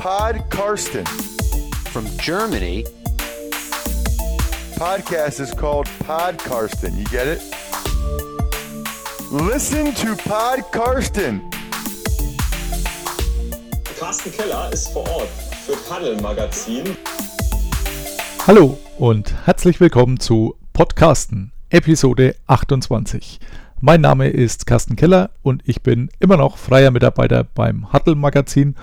Pod Karsten. From Germany, Podcast is called Pod Karsten. You get it? Listen to Pod Karsten. Carsten Keller ist vor Ort für Paddel Magazin. Hallo und herzlich willkommen zu Podcasten, Episode 28. Mein Name ist Carsten Keller und ich bin immer noch freier Mitarbeiter beim Huddle Magazin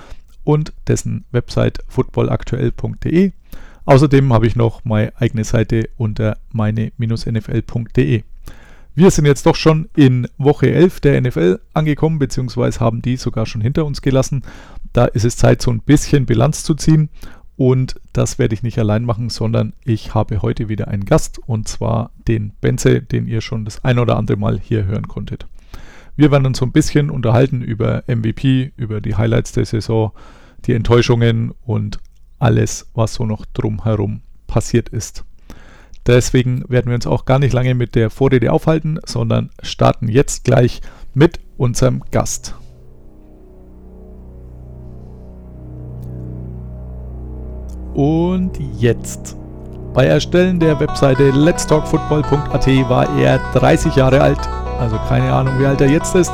und dessen Website footballaktuell.de. Außerdem habe ich noch meine eigene Seite unter meine-nfl.de. Wir sind jetzt doch schon in Woche 11 der NFL angekommen, beziehungsweise haben die sogar schon hinter uns gelassen. Da ist es Zeit, so ein bisschen Bilanz zu ziehen. Und das werde ich nicht allein machen, sondern ich habe heute wieder einen Gast und zwar den Benze, den ihr schon das ein oder andere Mal hier hören konntet. Wir werden uns so ein bisschen unterhalten über MVP, über die Highlights der Saison, die Enttäuschungen und alles, was so noch drumherum passiert ist. Deswegen werden wir uns auch gar nicht lange mit der Vorrede aufhalten, sondern starten jetzt gleich mit unserem Gast. Und jetzt. Bei Erstellen der Webseite letstalkfootball.at war er 30 Jahre alt, also keine Ahnung, wie alt er jetzt ist.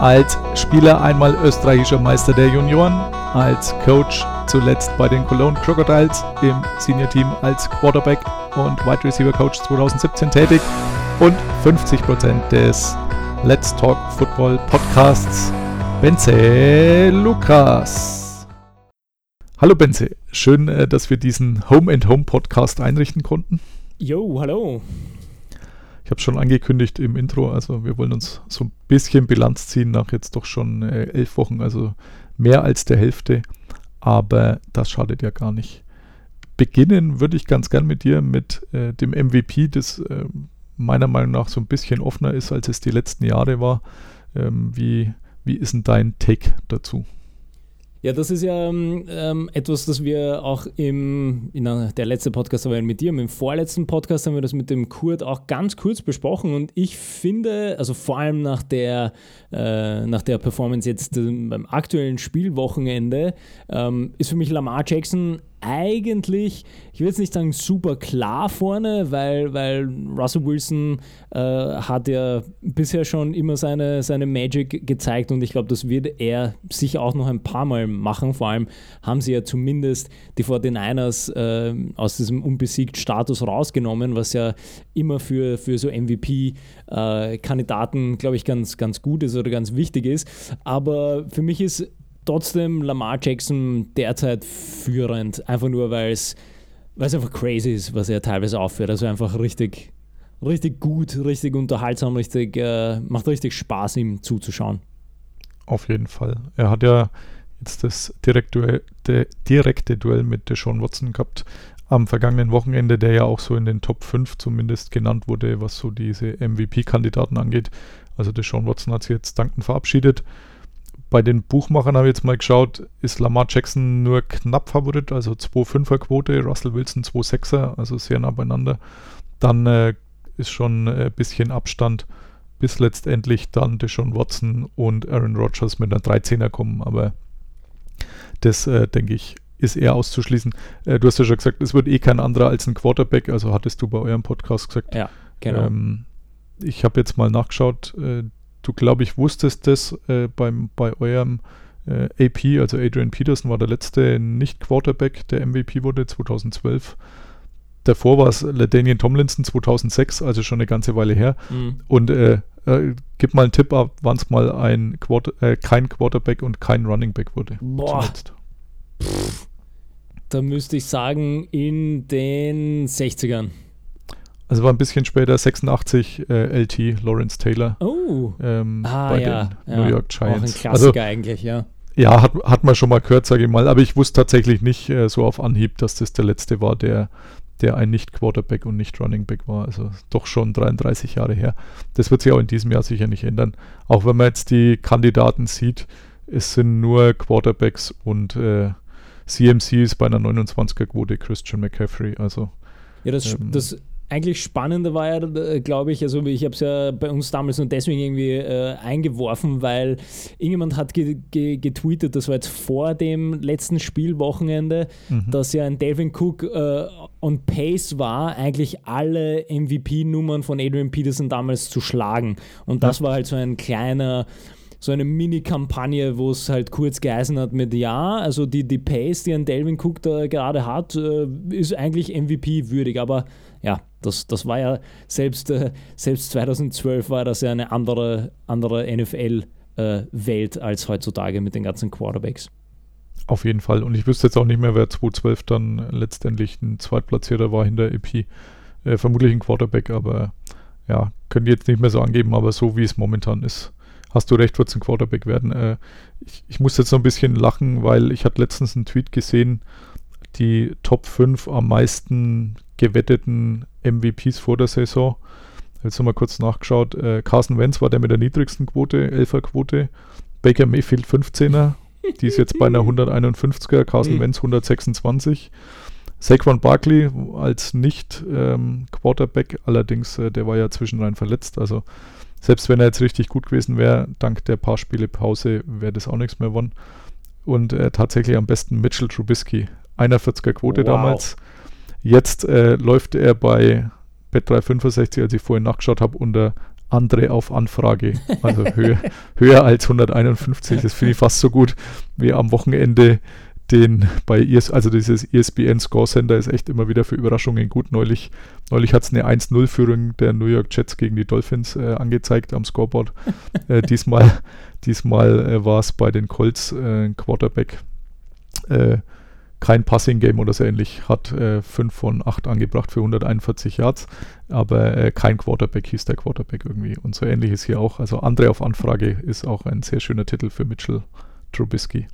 Als Spieler einmal österreichischer Meister der Junioren, als Coach zuletzt bei den Cologne Crocodiles im Senior Team als Quarterback und Wide Receiver Coach 2017 tätig und 50% des Let's Talk Football Podcasts Benze Lukas. Hallo Benze, schön, äh, dass wir diesen Home and Home Podcast einrichten konnten. Jo, hallo. Ich habe schon angekündigt im Intro, also wir wollen uns so ein bisschen Bilanz ziehen nach jetzt doch schon äh, elf Wochen, also mehr als der Hälfte, aber das schadet ja gar nicht. Beginnen würde ich ganz gern mit dir mit äh, dem MVP, das äh, meiner Meinung nach so ein bisschen offener ist, als es die letzten Jahre war. Ähm, wie, wie ist denn dein Take dazu? Ja, das ist ja ähm, etwas, das wir auch im, in der letzten Podcast war mit dir, im vorletzten Podcast haben wir das mit dem Kurt auch ganz kurz besprochen und ich finde, also vor allem nach der, äh, nach der Performance jetzt äh, beim aktuellen Spielwochenende, ähm, ist für mich Lamar Jackson eigentlich, ich will jetzt nicht sagen super klar vorne, weil, weil Russell Wilson äh, hat ja bisher schon immer seine, seine Magic gezeigt und ich glaube, das wird er sicher auch noch ein paar Mal machen. Vor allem haben sie ja zumindest die 49ers äh, aus diesem unbesiegt Status rausgenommen, was ja immer für, für so MVP-Kandidaten, äh, glaube ich, ganz, ganz gut ist oder ganz wichtig ist. Aber für mich ist trotzdem Lamar Jackson derzeit führend, einfach nur weil es einfach crazy ist, was er teilweise aufführt. Also einfach richtig, richtig gut, richtig unterhaltsam, richtig, äh, macht richtig Spaß, ihm zuzuschauen. Auf jeden Fall. Er hat ja jetzt das direkte, direkte Duell mit Deshaun Watson gehabt am vergangenen Wochenende, der ja auch so in den Top 5 zumindest genannt wurde, was so diese MVP-Kandidaten angeht. Also Deshaun Watson hat sich jetzt dankend verabschiedet. Bei den Buchmachern habe ich jetzt mal geschaut, ist Lamar Jackson nur knapp Favorit, also 2,5er Quote, Russell Wilson 2,6er, also sehr nah beieinander. Dann äh, ist schon ein äh, bisschen Abstand, bis letztendlich dann Deshaun Watson und Aaron Rodgers mit einer 13er kommen, aber das, äh, denke ich, ist eher auszuschließen. Äh, du hast ja schon gesagt, es wird eh kein anderer als ein Quarterback, also hattest du bei eurem Podcast gesagt. Ja, genau. Ähm, ich habe jetzt mal nachgeschaut, äh, du, glaube ich, wusstest das äh, beim, bei eurem äh, AP, also Adrian Peterson war der letzte Nicht-Quarterback, der MVP wurde 2012. Davor war es Daniel Tomlinson 2006, also schon eine ganze Weile her. Mhm. Und äh, äh, gib mal einen Tipp ab, wann es mal ein Quarter, äh, kein Quarterback und kein Running Back wurde. Boah. Da müsste ich sagen, in den 60ern. Also war ein bisschen später 86 äh, LT Lawrence Taylor. Oh. Ähm, ah, bei ja, den New York Giants. Auch ein Klassiker also, eigentlich, ja. Ja, hat, hat man schon mal gehört, sage ich mal. Aber ich wusste tatsächlich nicht äh, so auf Anhieb, dass das der letzte war, der, der ein Nicht-Quarterback und Nicht-Running-Back war. Also doch schon 33 Jahre her. Das wird sich auch in diesem Jahr sicher nicht ändern. Auch wenn man jetzt die Kandidaten sieht, es sind nur Quarterbacks und äh, CMC ist bei einer 29er-Quote Christian McCaffrey. Also ja, das, ähm, das eigentlich Spannende war ja, äh, glaube ich, also ich habe es ja bei uns damals nur deswegen irgendwie äh, eingeworfen, weil irgendjemand hat ge ge getweetet, das war jetzt vor dem letzten Spielwochenende, mhm. dass ja ein Delvin Cook äh, on Pace war, eigentlich alle MVP-Nummern von Adrian Peterson damals zu schlagen. Und das ja. war halt so ein kleiner so eine Mini-Kampagne, wo es halt kurz geheißen hat mit ja, also die, die Pace, die ein Delvin Cook da gerade hat, äh, ist eigentlich MVP-würdig, aber ja, das, das war ja selbst, äh, selbst 2012 war das ja eine andere, andere NFL-Welt äh, als heutzutage mit den ganzen Quarterbacks. Auf jeden Fall. Und ich wüsste jetzt auch nicht mehr, wer 2012 dann letztendlich ein Zweitplatzierter war hinter EP. Äh, vermutlich ein Quarterback, aber ja, können die jetzt nicht mehr so angeben, aber so wie es momentan ist, hast du recht, wird es ein Quarterback werden. Äh, ich, ich muss jetzt noch ein bisschen lachen, weil ich hatte letztens einen Tweet gesehen, die Top 5 am meisten gewetteten MVPs vor der Saison. Jetzt nochmal kurz nachgeschaut. Äh, Carson Wentz war der mit der niedrigsten Quote, 11er Quote. Baker Mayfield 15er, die ist jetzt bei einer 151er, Carson Wentz 126. Saquon Barkley als Nicht-Quarterback, ähm, allerdings, äh, der war ja zwischendrin verletzt, also selbst wenn er jetzt richtig gut gewesen wäre, dank der paar Spiele Pause, wäre das auch nichts mehr gewonnen. Und äh, tatsächlich am besten Mitchell Trubisky. 41er Quote wow. damals. Jetzt äh, läuft er bei Bet365, als ich vorhin nachgeschaut habe, unter andere auf Anfrage. Also höher, höher als 151. Das finde ich fast so gut wie am Wochenende den bei ES, also dieses ESPN Score Center ist echt immer wieder für Überraschungen gut. Neulich, neulich hat es eine 1-0-Führung der New York Jets gegen die Dolphins äh, angezeigt am Scoreboard. äh, diesmal diesmal äh, war es bei den Colts äh, ein Quarterback. Äh, kein Passing-Game oder so ähnlich, hat 5 äh, von 8 angebracht für 141 Yards, aber kein Quarterback hieß der Quarterback irgendwie. Und so ähnlich ist hier auch. Also andere auf Anfrage ist auch ein sehr schöner Titel für Mitchell Trubisky.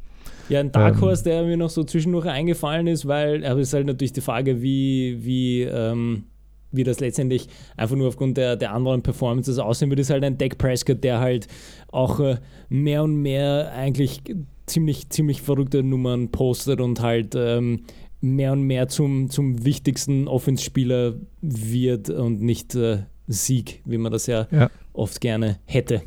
Ja, ein Dark ähm. Horse, ähm, der mir noch so zwischendurch eingefallen ist, weil, aber es ist halt natürlich die Frage, wie, wie, ähm, wie das letztendlich einfach nur aufgrund der, der anderen Performances aussehen wird, ist halt ein Dak Prescott, der halt auch äh, mehr und mehr eigentlich ziemlich, ziemlich verrückte Nummern postet und halt ähm, mehr und mehr zum, zum wichtigsten Offenspieler wird und nicht äh, Sieg, wie man das ja, ja, oft gerne hätte.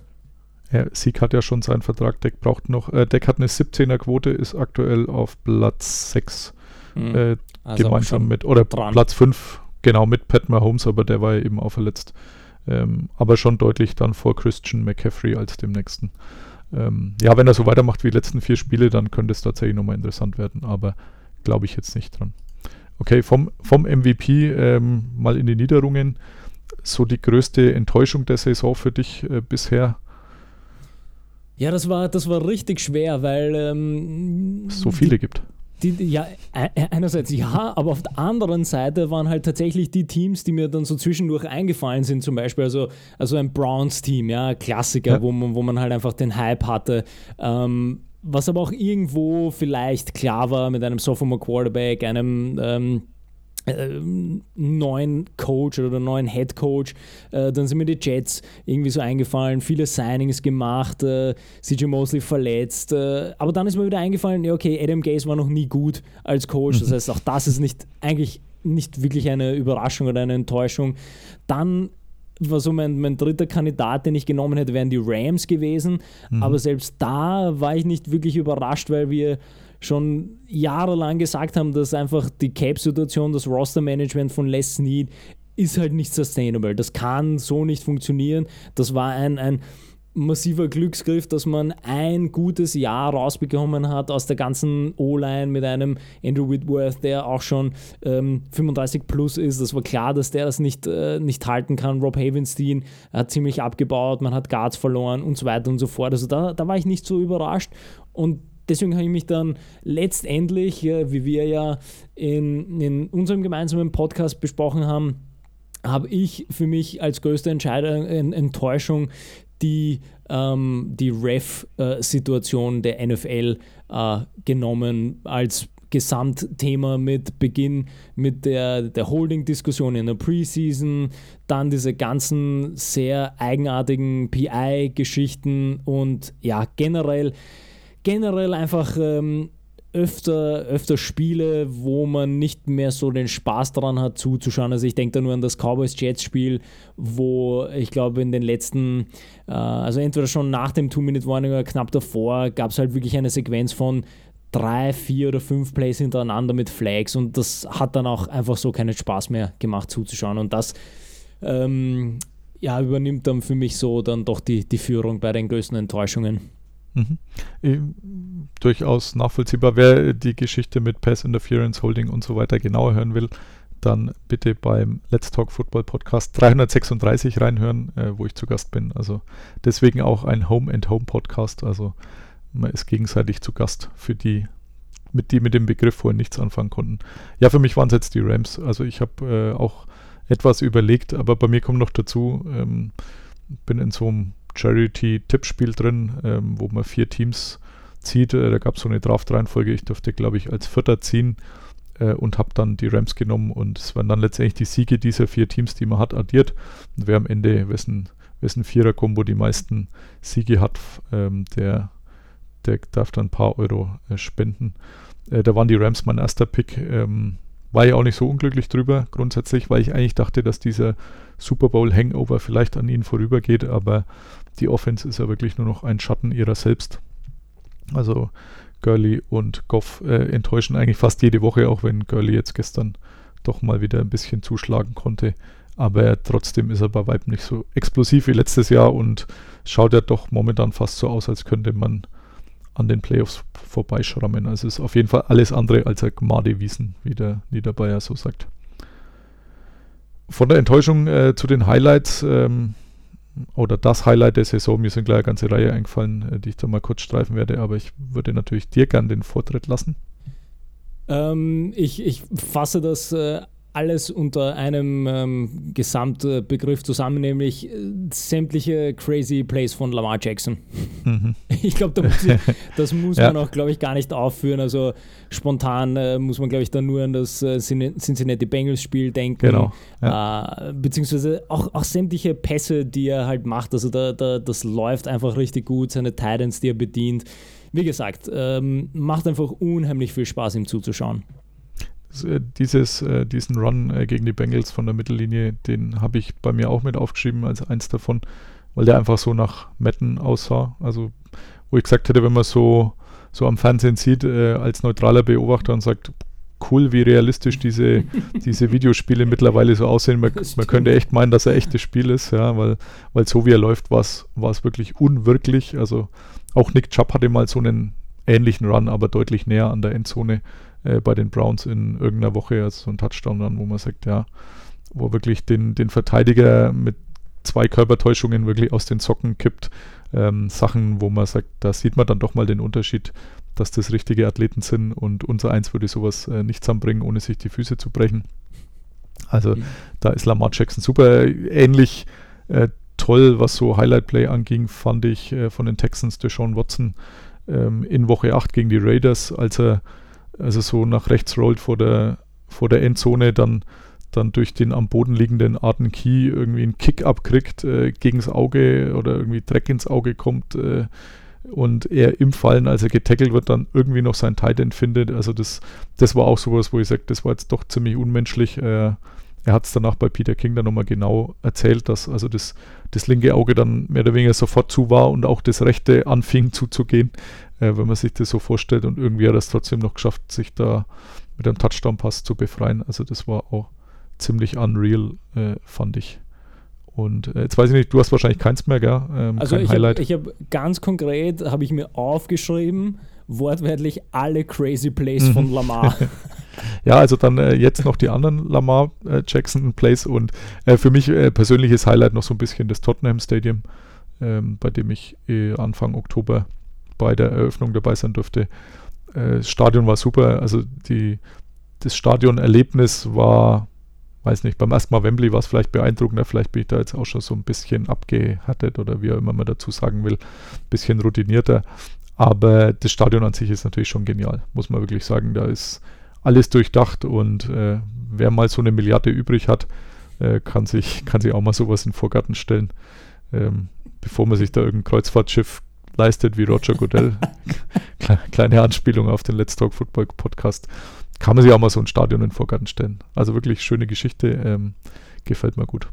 Ja, Sieg hat ja schon seinen Vertrag, Deck braucht noch, äh, Deck hat eine 17er Quote, ist aktuell auf Platz 6 mhm. äh, also gemeinsam mit, oder dran. Platz 5, genau mit Pat Mahomes, aber der war ja eben auch verletzt. Ähm, aber schon deutlich dann vor Christian McCaffrey als dem nächsten. Ähm, ja, wenn er so weitermacht wie die letzten vier Spiele, dann könnte es tatsächlich nochmal interessant werden, aber glaube ich jetzt nicht dran. Okay, vom, vom MVP ähm, mal in die Niederungen. So die größte Enttäuschung der Saison für dich äh, bisher? Ja, das war, das war richtig schwer, weil ähm, es so viele die, gibt. Die, ja, e, e, einerseits ja, aber auf der anderen Seite waren halt tatsächlich die Teams, die mir dann so zwischendurch eingefallen sind, zum Beispiel also, also ein Browns-Team, ja, Klassiker, ja. Wo, man, wo man halt einfach den Hype hatte. Ähm, was aber auch irgendwo vielleicht klar war mit einem Sophomore Quarterback, einem ähm, äh, neuen Coach oder neuen Head Coach. Äh, dann sind mir die Jets irgendwie so eingefallen, viele Signings gemacht, äh, CJ Mosley verletzt. Äh, aber dann ist mir wieder eingefallen, ja, okay, Adam Gaze war noch nie gut als Coach. Das mhm. heißt, auch das ist nicht eigentlich nicht wirklich eine Überraschung oder eine Enttäuschung. Dann war so mein, mein dritter Kandidat, den ich genommen hätte, wären die Rams gewesen. Mhm. Aber selbst da war ich nicht wirklich überrascht, weil wir schon jahrelang gesagt haben, dass einfach die Cap-Situation, das Roster-Management von Les Snead ist halt nicht sustainable. Das kann so nicht funktionieren. Das war ein, ein massiver Glücksgriff, dass man ein gutes Jahr rausbekommen hat aus der ganzen O-Line mit einem Andrew Whitworth, der auch schon ähm, 35 plus ist. Das war klar, dass der das nicht, äh, nicht halten kann. Rob Havenstein hat ziemlich abgebaut, man hat Guards verloren und so weiter und so fort. Also da, da war ich nicht so überrascht. Und deswegen habe ich mich dann letztendlich, wie wir ja in, in unserem gemeinsamen Podcast besprochen haben, habe ich für mich als größte Entscheidung, Enttäuschung die, ähm, die Ref-Situation der NFL äh, genommen als Gesamtthema mit Beginn mit der, der Holding-Diskussion in der Preseason, dann diese ganzen sehr eigenartigen PI-Geschichten und ja, generell generell einfach ähm, öfter, öfter Spiele, wo man nicht mehr so den Spaß daran hat zuzuschauen. Also ich denke da nur an das Cowboys-Jets-Spiel, wo ich glaube in den letzten, äh, also entweder schon nach dem Two-Minute-Warning oder knapp davor, gab es halt wirklich eine Sequenz von drei, vier oder fünf Plays hintereinander mit Flags und das hat dann auch einfach so keinen Spaß mehr gemacht zuzuschauen und das ähm, ja, übernimmt dann für mich so dann doch die, die Führung bei den größten Enttäuschungen. Mhm. Äh, durchaus nachvollziehbar. Wer die Geschichte mit Pass Interference, Holding und so weiter genauer hören will, dann bitte beim Let's Talk Football Podcast 336 reinhören, äh, wo ich zu Gast bin. Also deswegen auch ein Home and Home Podcast. Also man ist gegenseitig zu Gast für die, mit die mit dem Begriff vorhin nichts anfangen konnten. Ja, für mich waren es jetzt die Rams. Also ich habe äh, auch etwas überlegt, aber bei mir kommt noch dazu, ähm, bin in so einem Charity-Tippspiel drin, ähm, wo man vier Teams zieht. Äh, da gab es so eine Draft-Reihenfolge. Ich durfte, glaube ich, als Vierter ziehen äh, und habe dann die Rams genommen. Und es waren dann letztendlich die Siege dieser vier Teams, die man hat, addiert. Und wer am Ende, wessen, wessen Vierer-Kombo die meisten Siege hat, ähm, der, der darf dann ein paar Euro äh, spenden. Äh, da waren die Rams mein erster Pick. Ähm, war ich auch nicht so unglücklich drüber, grundsätzlich, weil ich eigentlich dachte, dass dieser Super Bowl Hangover vielleicht an ihnen vorübergeht, aber die Offense ist ja wirklich nur noch ein Schatten ihrer selbst. Also Gurley und Goff äh, enttäuschen eigentlich fast jede Woche, auch wenn Gurley jetzt gestern doch mal wieder ein bisschen zuschlagen konnte. Aber trotzdem ist er bei Weitem nicht so explosiv wie letztes Jahr und schaut ja doch momentan fast so aus, als könnte man an den Playoffs vorbeischrammen. Also ist auf jeden Fall alles andere als ein Gmade Wiesen, wie der Niederbayer so sagt. Von der Enttäuschung äh, zu den Highlights ähm, oder das Highlight der Saison, mir sind gleich eine ganze Reihe eingefallen, äh, die ich da mal kurz streifen werde, aber ich würde natürlich dir gern den Vortritt lassen. Ähm, ich, ich fasse das äh, alles unter einem ähm, Gesamtbegriff zusammen, nämlich äh, sämtliche crazy Plays von Lamar Jackson. Mhm. Ich glaube, da das muss ja. man auch, glaube ich, gar nicht aufführen. Also spontan äh, muss man, glaube ich, dann nur an das äh, Cincinnati Bengals Spiel denken. Genau. Ja. Äh, beziehungsweise auch, auch sämtliche Pässe, die er halt macht. Also da, da, das läuft einfach richtig gut, seine Titans, die er bedient. Wie gesagt, ähm, macht einfach unheimlich viel Spaß, ihm zuzuschauen. Äh, dieses, äh, diesen Run äh, gegen die Bengals von der Mittellinie, den habe ich bei mir auch mit aufgeschrieben als eins davon, weil der einfach so nach Metten aussah. Also, wo ich gesagt hätte, wenn man so, so am Fernsehen sieht, als neutraler Beobachter und sagt, cool, wie realistisch diese, diese Videospiele mittlerweile so aussehen. Man, man, könnte echt meinen, dass er echtes Spiel ist, ja, weil, weil so wie er läuft, war es wirklich unwirklich. Also auch Nick Chubb hatte mal so einen ähnlichen Run, aber deutlich näher an der Endzone äh, bei den Browns in irgendeiner Woche, also so ein Touchdown dann, wo man sagt, ja, wo wirklich den, den Verteidiger mit zwei Körpertäuschungen wirklich aus den Socken kippt. Ähm, Sachen, wo man sagt, da sieht man dann doch mal den Unterschied, dass das richtige Athleten sind und unser Eins würde sowas äh, nicht zusammenbringen, ohne sich die Füße zu brechen. Also mhm. da ist Lamar Jackson super ähnlich äh, toll, was so Highlight Play anging, fand ich äh, von den Texans Deshaun Watson ähm, in Woche 8 gegen die Raiders, als er also so nach rechts rollt vor der, vor der Endzone, dann, dann durch den am Boden liegenden Arten Key irgendwie einen Kick abkriegt, äh, gegens Auge oder irgendwie Dreck ins Auge kommt äh, und er im Fallen, als er getackelt wird, dann irgendwie noch sein Tight findet. Also das, das war auch sowas, wo ich sage, das war jetzt doch ziemlich unmenschlich. Äh, er hat es danach bei Peter King dann nochmal genau erzählt, dass also das, das linke Auge dann mehr oder weniger sofort zu war und auch das rechte anfing zuzugehen äh, wenn man sich das so vorstellt. Und irgendwie hat er es trotzdem noch geschafft, sich da mit einem Touchdown-Pass zu befreien. Also das war auch ziemlich unreal, äh, fand ich. Und äh, jetzt weiß ich nicht, du hast wahrscheinlich keins mehr, gell? Ähm, also ich habe hab ganz konkret, habe ich mir aufgeschrieben, wortwörtlich alle crazy Plays von mhm. Lamar. ja, also dann äh, jetzt noch die anderen Lamar äh, Jackson Plays und äh, für mich äh, persönliches Highlight noch so ein bisschen das Tottenham Stadium, ähm, bei dem ich äh, Anfang Oktober bei der Eröffnung dabei sein durfte. Äh, das Stadion war super, also die, das Stadionerlebnis war, weiß nicht, beim ersten Mal Wembley war es vielleicht beeindruckender, vielleicht bin ich da jetzt auch schon so ein bisschen abgehärtet oder wie auch immer man dazu sagen will, ein bisschen routinierter. Aber das Stadion an sich ist natürlich schon genial, muss man wirklich sagen. Da ist alles durchdacht und äh, wer mal so eine Milliarde übrig hat, äh, kann, sich, kann sich auch mal sowas in den Vorgarten stellen. Ähm, bevor man sich da irgendein Kreuzfahrtschiff leistet wie Roger Goodell, kleine Anspielung auf den Let's Talk Football Podcast. Kann man sich auch mal so ein Stadion in den Vorgarten stellen. Also wirklich schöne Geschichte, ähm, gefällt mir gut.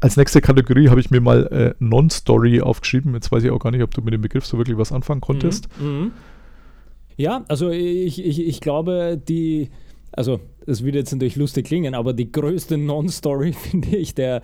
Als nächste Kategorie habe ich mir mal äh, Non-Story aufgeschrieben. Jetzt weiß ich auch gar nicht, ob du mit dem Begriff so wirklich was anfangen konntest. Mhm. Mhm. Ja, also ich, ich, ich glaube, die, also das wird jetzt natürlich lustig klingen, aber die größte Non-Story, finde ich, der,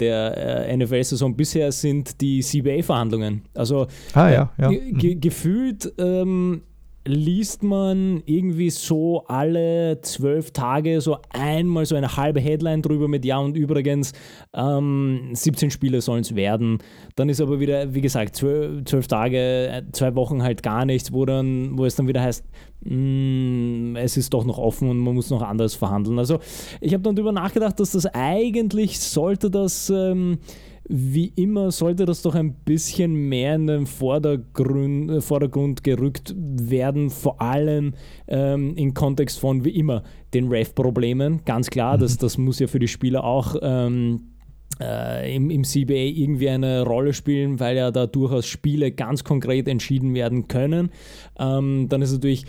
der äh, NFL-Saison bisher sind die CBA-Verhandlungen. Also ah, ja, ja. Ge gefühlt ähm, liest man irgendwie so alle zwölf Tage so einmal so eine halbe Headline drüber mit Ja und übrigens ähm, 17 Spiele sollen es werden. Dann ist aber wieder, wie gesagt, zwölf, zwölf, Tage, äh, zwei Wochen halt gar nichts, wo, dann, wo es dann wieder heißt, mh, mm, es ist doch noch offen und man muss noch anders verhandeln. Also ich habe dann darüber nachgedacht, dass das eigentlich sollte das... Ähm, wie immer sollte das doch ein bisschen mehr in den Vordergrund, äh, Vordergrund gerückt werden, vor allem ähm, im Kontext von, wie immer, den Ref-Problemen. Ganz klar, mhm. das, das muss ja für die Spieler auch ähm, äh, im, im CBA irgendwie eine Rolle spielen, weil ja da durchaus Spiele ganz konkret entschieden werden können. Ähm, dann ist natürlich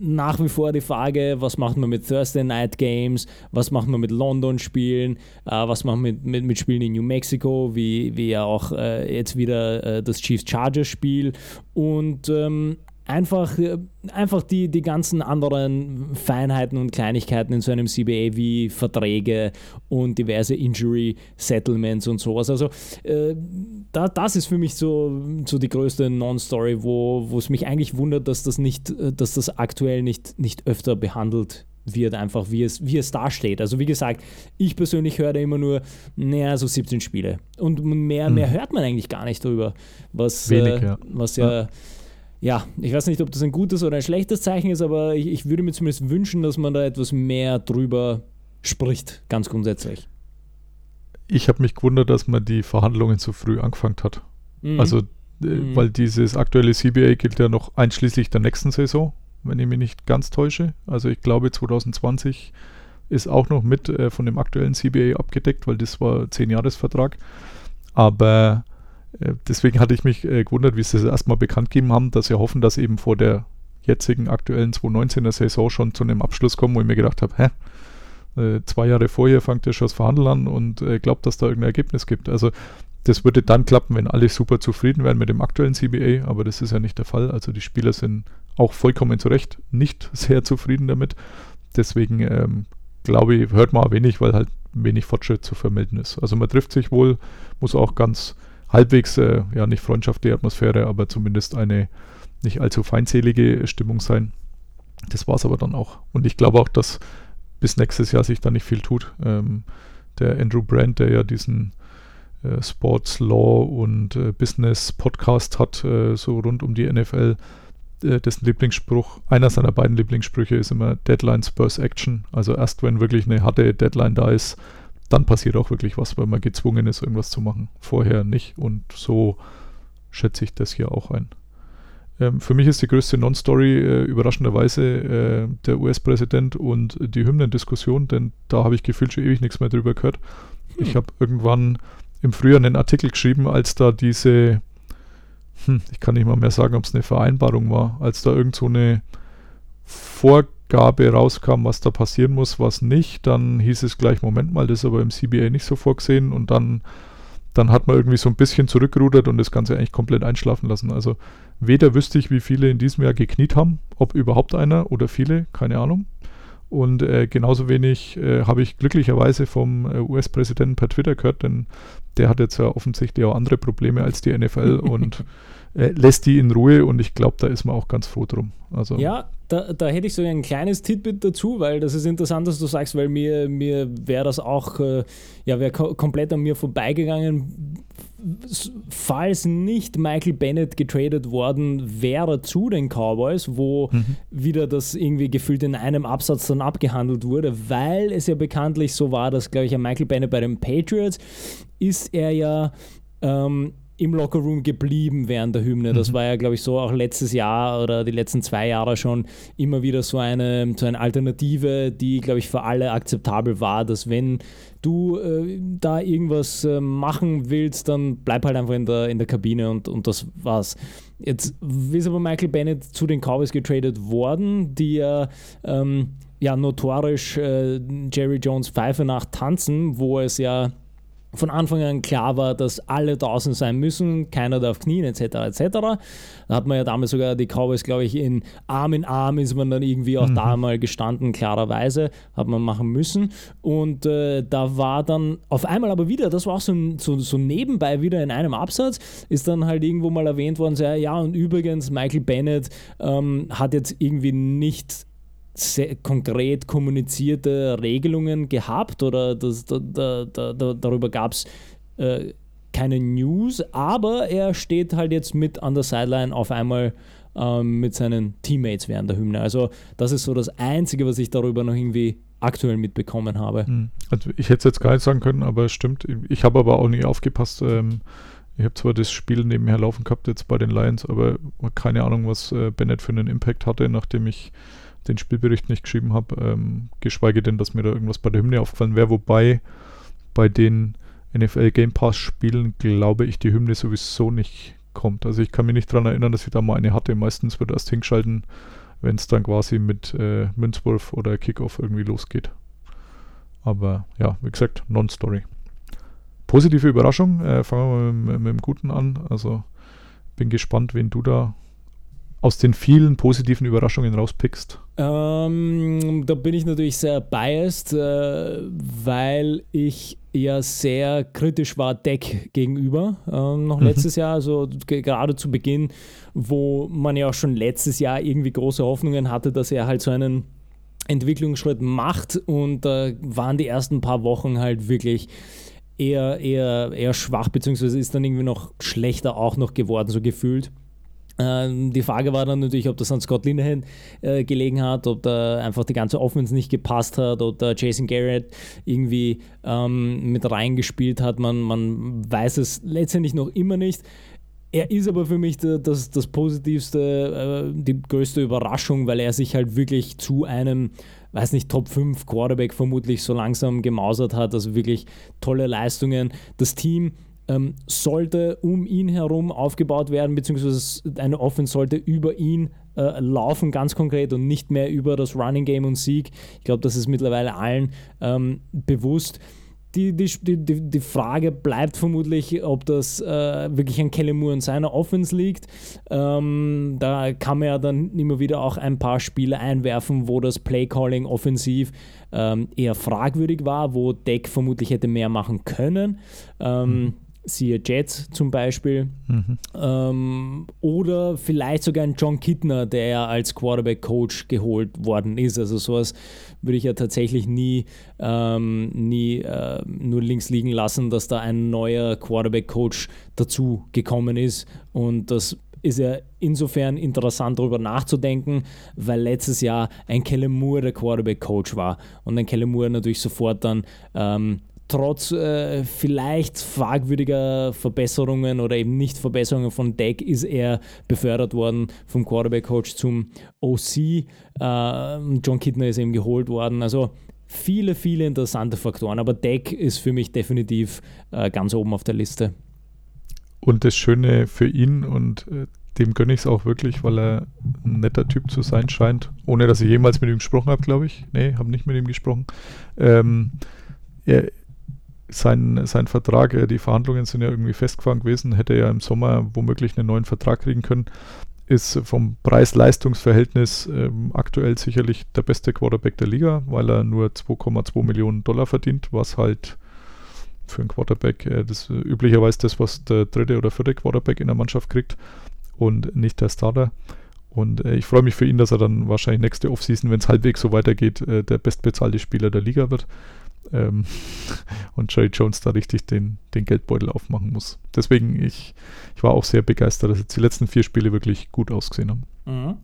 nach wie vor die Frage, was macht man mit Thursday Night Games, was macht man mit London-Spielen, äh, was macht man mit, mit, mit, Spielen in New Mexico, wie, wie ja auch äh, jetzt wieder äh, das Chiefs-Chargers-Spiel und ähm, einfach, äh, einfach die, die ganzen anderen Feinheiten und Kleinigkeiten in so einem CBA wie Verträge und diverse Injury Settlements und sowas. Also äh, da, das ist für mich so, so die größte Non-Story, wo es mich eigentlich wundert, dass das nicht, äh, dass das aktuell nicht, nicht öfter behandelt wird, einfach wie es, wie es dasteht. Also wie gesagt, ich persönlich höre da immer nur, naja, so 17 Spiele. Und mehr, mehr hm. hört man eigentlich gar nicht drüber, was, Wenig, äh, ja. was ja, ja ja, ich weiß nicht, ob das ein gutes oder ein schlechtes Zeichen ist, aber ich, ich würde mir zumindest wünschen, dass man da etwas mehr drüber spricht, ganz grundsätzlich. Ich habe mich gewundert, dass man die Verhandlungen so früh angefangen hat. Mhm. Also, äh, mhm. weil dieses aktuelle CBA gilt ja noch einschließlich der nächsten Saison, wenn ich mich nicht ganz täusche. Also ich glaube 2020 ist auch noch mit äh, von dem aktuellen CBA abgedeckt, weil das war 10-Jahres-Vertrag. Aber deswegen hatte ich mich äh, gewundert, wie sie es erstmal bekannt gegeben haben, dass sie hoffen, dass eben vor der jetzigen aktuellen 2019er Saison schon zu einem Abschluss kommen, wo ich mir gedacht habe, hä? Äh, zwei Jahre vorher fängt ihr schon das Verhandeln an und äh, glaubt, dass da irgendein Ergebnis gibt. Also das würde dann klappen, wenn alle super zufrieden wären mit dem aktuellen CBA, aber das ist ja nicht der Fall. Also die Spieler sind auch vollkommen zu Recht nicht sehr zufrieden damit. Deswegen ähm, glaube ich, hört man wenig, weil halt wenig Fortschritt zu vermelden ist. Also man trifft sich wohl, muss auch ganz halbwegs, äh, ja nicht freundschaftliche Atmosphäre, aber zumindest eine nicht allzu feindselige Stimmung sein. Das war es aber dann auch. Und ich glaube auch, dass bis nächstes Jahr sich da nicht viel tut. Ähm, der Andrew Brandt, der ja diesen äh, Sports Law und äh, Business Podcast hat, äh, so rund um die NFL, äh, dessen Lieblingsspruch, einer seiner beiden Lieblingssprüche ist immer Deadline Spurs Action. Also erst wenn wirklich eine harte Deadline da ist, dann passiert auch wirklich was, weil man gezwungen ist, irgendwas zu machen. Vorher nicht. Und so schätze ich das hier auch ein. Ähm, für mich ist die größte Non-Story äh, überraschenderweise äh, der US-Präsident und die Hymnendiskussion, denn da habe ich gefühlt schon ewig nichts mehr drüber gehört. Hm. Ich habe irgendwann im Frühjahr einen Artikel geschrieben, als da diese, hm, ich kann nicht mal mehr sagen, ob es eine Vereinbarung war, als da irgend so eine Vorgabe Gabe rauskam, was da passieren muss, was nicht, dann hieß es gleich, Moment mal, das ist aber im CBA nicht so vorgesehen und dann, dann hat man irgendwie so ein bisschen zurückgerudert und das Ganze eigentlich komplett einschlafen lassen. Also weder wüsste ich, wie viele in diesem Jahr gekniet haben, ob überhaupt einer oder viele, keine Ahnung. Und äh, genauso wenig äh, habe ich glücklicherweise vom äh, US-Präsidenten per Twitter gehört, denn der hat jetzt ja offensichtlich auch andere Probleme als die NFL und äh, lässt die in Ruhe und ich glaube, da ist man auch ganz froh drum. Also, ja, da, da hätte ich so ein kleines Titbit dazu, weil das ist interessant, dass du sagst, weil mir, mir wäre das auch, äh, ja, wäre ko komplett an mir vorbeigegangen, falls nicht Michael Bennett getradet worden wäre zu den Cowboys, wo mhm. wieder das irgendwie gefühlt in einem Absatz dann abgehandelt wurde, weil es ja bekanntlich so war, dass, glaube ich, Michael Bennett bei den Patriots ist er ja ähm, im Lockerroom geblieben während der Hymne. Das mhm. war ja, glaube ich, so auch letztes Jahr oder die letzten zwei Jahre schon immer wieder so eine, so eine Alternative, die, glaube ich, für alle akzeptabel war, dass wenn du äh, da irgendwas äh, machen willst, dann bleib halt einfach in der, in der Kabine und, und das war's. jetzt ist aber Michael Bennett zu den Cowboys getradet worden, die ja, ähm, ja notorisch äh, Jerry Jones Pfeife nach tanzen, wo es ja von Anfang an klar war, dass alle draußen sein müssen, keiner darf knien, etc. etc. Da hat man ja damals sogar die Cowboys, glaube ich, in Arm in Arm ist man dann irgendwie auch mhm. da mal gestanden, klarerweise, hat man machen müssen. Und äh, da war dann auf einmal aber wieder, das war auch so, so, so, nebenbei wieder in einem Absatz, ist dann halt irgendwo mal erwähnt worden, so, ja, und übrigens, Michael Bennett ähm, hat jetzt irgendwie nicht konkret kommunizierte Regelungen gehabt oder das, da, da, da, darüber gab es äh, keine News, aber er steht halt jetzt mit an der Sideline auf einmal ähm, mit seinen Teammates während der Hymne. Also das ist so das Einzige, was ich darüber noch irgendwie aktuell mitbekommen habe. Hm. Also ich hätte es jetzt gar nicht sagen können, aber es stimmt. Ich habe aber auch nicht aufgepasst. Ähm, ich habe zwar das Spiel nebenher laufen gehabt jetzt bei den Lions, aber keine Ahnung, was äh, Bennett für einen Impact hatte, nachdem ich den Spielbericht nicht geschrieben habe, ähm, geschweige denn, dass mir da irgendwas bei der Hymne aufgefallen wäre, wobei bei den NFL Game Pass Spielen glaube ich die Hymne sowieso nicht kommt. Also ich kann mich nicht daran erinnern, dass ich da mal eine hatte. Meistens wird erst hingeschalten, wenn es dann quasi mit äh, Münzwurf oder Kickoff irgendwie losgeht. Aber ja, wie gesagt, Non-Story. Positive Überraschung, äh, fangen wir mit, mit, mit dem Guten an. Also bin gespannt, wen du da aus den vielen positiven Überraschungen rauspickst? Ähm, da bin ich natürlich sehr biased, äh, weil ich ja sehr kritisch war Deck gegenüber. Ähm, noch mhm. letztes Jahr, also gerade zu Beginn, wo man ja auch schon letztes Jahr irgendwie große Hoffnungen hatte, dass er halt so einen Entwicklungsschritt macht und äh, waren die ersten paar Wochen halt wirklich eher, eher, eher schwach, beziehungsweise ist dann irgendwie noch schlechter auch noch geworden, so gefühlt. Ähm, die Frage war dann natürlich, ob das an Scott Linehan äh, gelegen hat, ob da einfach die ganze Offense nicht gepasst hat, ob da Jason Garrett irgendwie ähm, mit reingespielt hat. Man, man weiß es letztendlich noch immer nicht. Er ist aber für mich das, das positivste, äh, die größte Überraschung, weil er sich halt wirklich zu einem, weiß nicht, Top 5 Quarterback vermutlich so langsam gemausert hat. Also wirklich tolle Leistungen. Das Team ähm, sollte um ihn herum aufgebaut werden, beziehungsweise eine Offense sollte über ihn äh, laufen, ganz konkret und nicht mehr über das Running Game und Sieg. Ich glaube, das ist mittlerweile allen ähm, bewusst. Die, die, die, die Frage bleibt vermutlich, ob das äh, wirklich an Kellen Moore und seiner Offense liegt. Ähm, da kann man ja dann immer wieder auch ein paar Spiele einwerfen, wo das Playcalling offensiv ähm, eher fragwürdig war, wo Deck vermutlich hätte mehr machen können. Ähm, mhm siehe Jets zum Beispiel. Mhm. Ähm, oder vielleicht sogar ein John Kittner, der ja als Quarterback-Coach geholt worden ist. Also sowas würde ich ja tatsächlich nie, ähm, nie äh, nur links liegen lassen, dass da ein neuer Quarterback-Coach dazu gekommen ist. Und das ist ja insofern interessant darüber nachzudenken, weil letztes Jahr ein Kellen Moore der Quarterback-Coach war und ein Kellen Moore natürlich sofort dann ähm, trotz äh, vielleicht fragwürdiger Verbesserungen oder eben nicht Verbesserungen von Deck ist er befördert worden vom Quarterback-Coach zum OC. Äh, John Kittner ist eben geholt worden. Also viele, viele interessante Faktoren. Aber Deck ist für mich definitiv äh, ganz oben auf der Liste. Und das Schöne für ihn und äh, dem gönne ich es auch wirklich, weil er ein netter Typ zu sein scheint, ohne dass ich jemals mit ihm gesprochen habe, glaube ich. Nee, habe nicht mit ihm gesprochen. Ähm, er, sein, sein Vertrag, äh, die Verhandlungen sind ja irgendwie festgefahren gewesen, hätte er ja im Sommer womöglich einen neuen Vertrag kriegen können, ist vom Preis-Leistungs-Verhältnis ähm, aktuell sicherlich der beste Quarterback der Liga, weil er nur 2,2 Millionen Dollar verdient, was halt für einen Quarterback äh, das äh, üblicherweise das, was der dritte oder vierte Quarterback in der Mannschaft kriegt und nicht der Starter. Und äh, ich freue mich für ihn, dass er dann wahrscheinlich nächste Offseason, wenn es halbwegs so weitergeht, äh, der bestbezahlte Spieler der Liga wird ähm, und Jerry Jones da richtig den, den Geldbeutel aufmachen muss. Deswegen, ich, ich war auch sehr begeistert, dass jetzt die letzten vier Spiele wirklich gut ausgesehen haben. Mhm.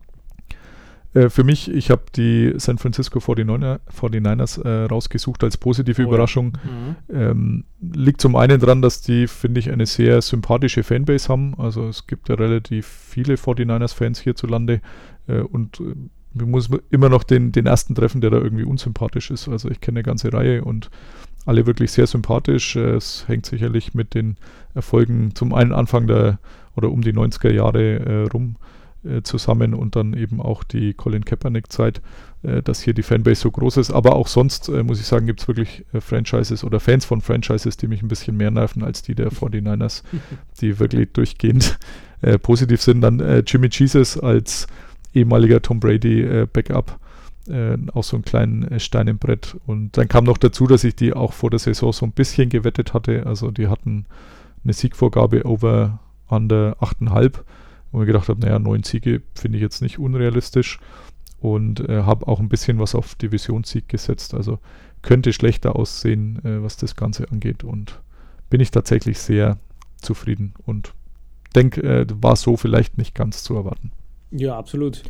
Äh, für mich, ich habe die San Francisco 49er, 49ers äh, rausgesucht als positive oh, Überraschung. Mhm. Ähm, liegt zum einen daran, dass die, finde ich, eine sehr sympathische Fanbase haben. Also es gibt ja relativ viele 49ers-Fans hierzulande äh, und man muss immer noch den, den ersten treffen, der da irgendwie unsympathisch ist. Also ich kenne eine ganze Reihe und alle wirklich sehr sympathisch. Es hängt sicherlich mit den Erfolgen zum einen Anfang der oder um die 90er Jahre äh, rum äh, zusammen und dann eben auch die Colin Kaepernick-Zeit, äh, dass hier die Fanbase so groß ist. Aber auch sonst, äh, muss ich sagen, gibt es wirklich äh, Franchises oder Fans von Franchises, die mich ein bisschen mehr nerven als die der 49ers, die wirklich durchgehend äh, positiv sind. Dann Jimmy Jesus als ehemaliger Tom Brady Backup. auch so einen kleinen Stein im Brett. Und dann kam noch dazu, dass ich die auch vor der Saison so ein bisschen gewettet hatte. Also die hatten eine Siegvorgabe over under 8,5 wo ich gedacht habe, naja, neun Siege finde ich jetzt nicht unrealistisch und äh, habe auch ein bisschen was auf Divisionssieg gesetzt. Also könnte schlechter aussehen, äh, was das Ganze angeht und bin ich tatsächlich sehr zufrieden und denke, äh, war so vielleicht nicht ganz zu erwarten. Ja, absolut.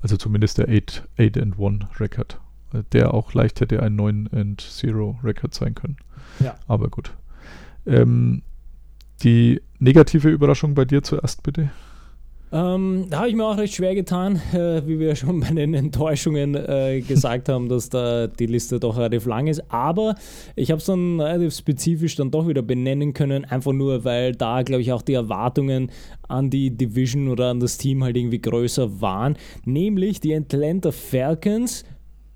Also zumindest der 8, 8 and 1 Record, äh, der auch leicht hätte ein 9 and 0 Record sein können. Ja. Aber gut. Ähm, die negative Überraschung bei dir zuerst bitte. Ähm, da habe ich mir auch recht schwer getan, äh, wie wir schon bei den Enttäuschungen äh, gesagt haben, dass da die Liste doch relativ lang ist. Aber ich habe es dann relativ spezifisch dann doch wieder benennen können, einfach nur, weil da, glaube ich, auch die Erwartungen an die Division oder an das Team halt irgendwie größer waren. Nämlich die Atlanta Falcons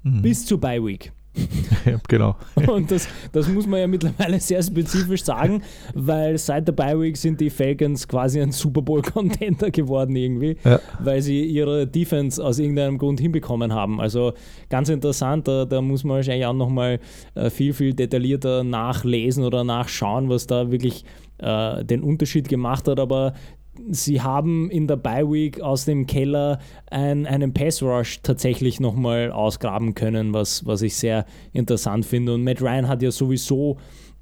mhm. bis zur Bye Week. ja, genau. Und das, das muss man ja mittlerweile sehr spezifisch sagen, weil seit der Bye Week sind die Falcons quasi ein Super Bowl-Contender geworden irgendwie, ja. weil sie ihre Defense aus irgendeinem Grund hinbekommen haben. Also ganz interessant, da, da muss man wahrscheinlich auch nochmal äh, viel, viel detaillierter nachlesen oder nachschauen, was da wirklich äh, den Unterschied gemacht hat, aber sie haben in der Bye Week aus dem Keller ein, einen Pass Rush tatsächlich nochmal ausgraben können, was, was ich sehr interessant finde. Und Matt Ryan hat ja sowieso